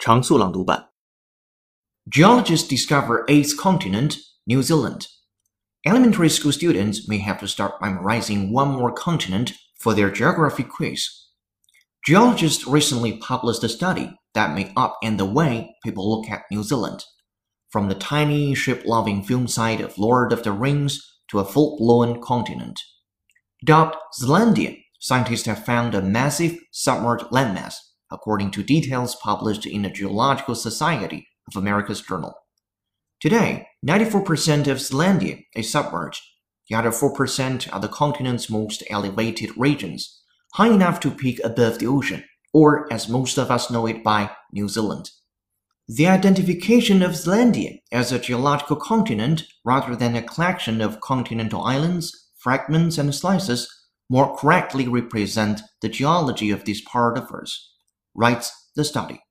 常速朗读版。Geologists discover eighth continent, New Zealand. Elementary school students may have to start memorizing one more continent for their geography quiz. Geologists recently published a study that may upend the way people look at New Zealand. From the tiny ship-loving film site of Lord of the Rings to a full-blown continent. Dubbed Zealandia, scientists have found a massive submerged landmass, according to details published in the Geological Society of America's journal. Today, 94% of Zealandia is submerged. The other 4% are the continent's most elevated regions, high enough to peak above the ocean, or as most of us know it by New Zealand. The identification of Zealandia as a geological continent rather than a collection of continental islands, fragments, and slices more correctly represent the geology of this part of Earth, writes the study.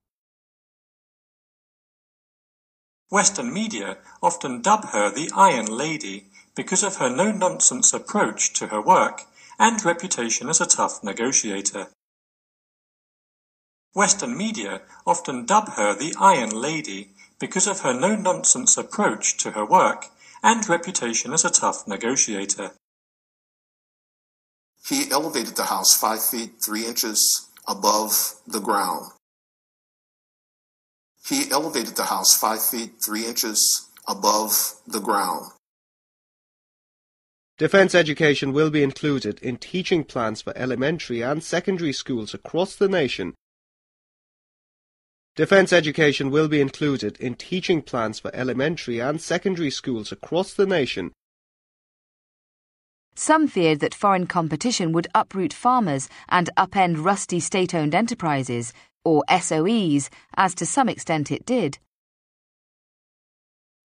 Western media often dub her the Iron Lady because of her no-nonsense approach to her work and reputation as a tough negotiator. Western media often dub her the Iron Lady because of her no-nonsense approach to her work and reputation as a tough negotiator. He elevated the house five feet three inches above the ground. He elevated the house five feet three inches above the ground. Defence education will be included in teaching plans for elementary and secondary schools across the nation. Defence education will be included in teaching plans for elementary and secondary schools across the nation. Some feared that foreign competition would uproot farmers and upend rusty state owned enterprises, or SOEs, as to some extent it did.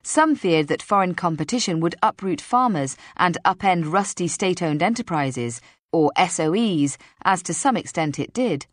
Some feared that foreign competition would uproot farmers and upend rusty state owned enterprises, or SOEs, as to some extent it did.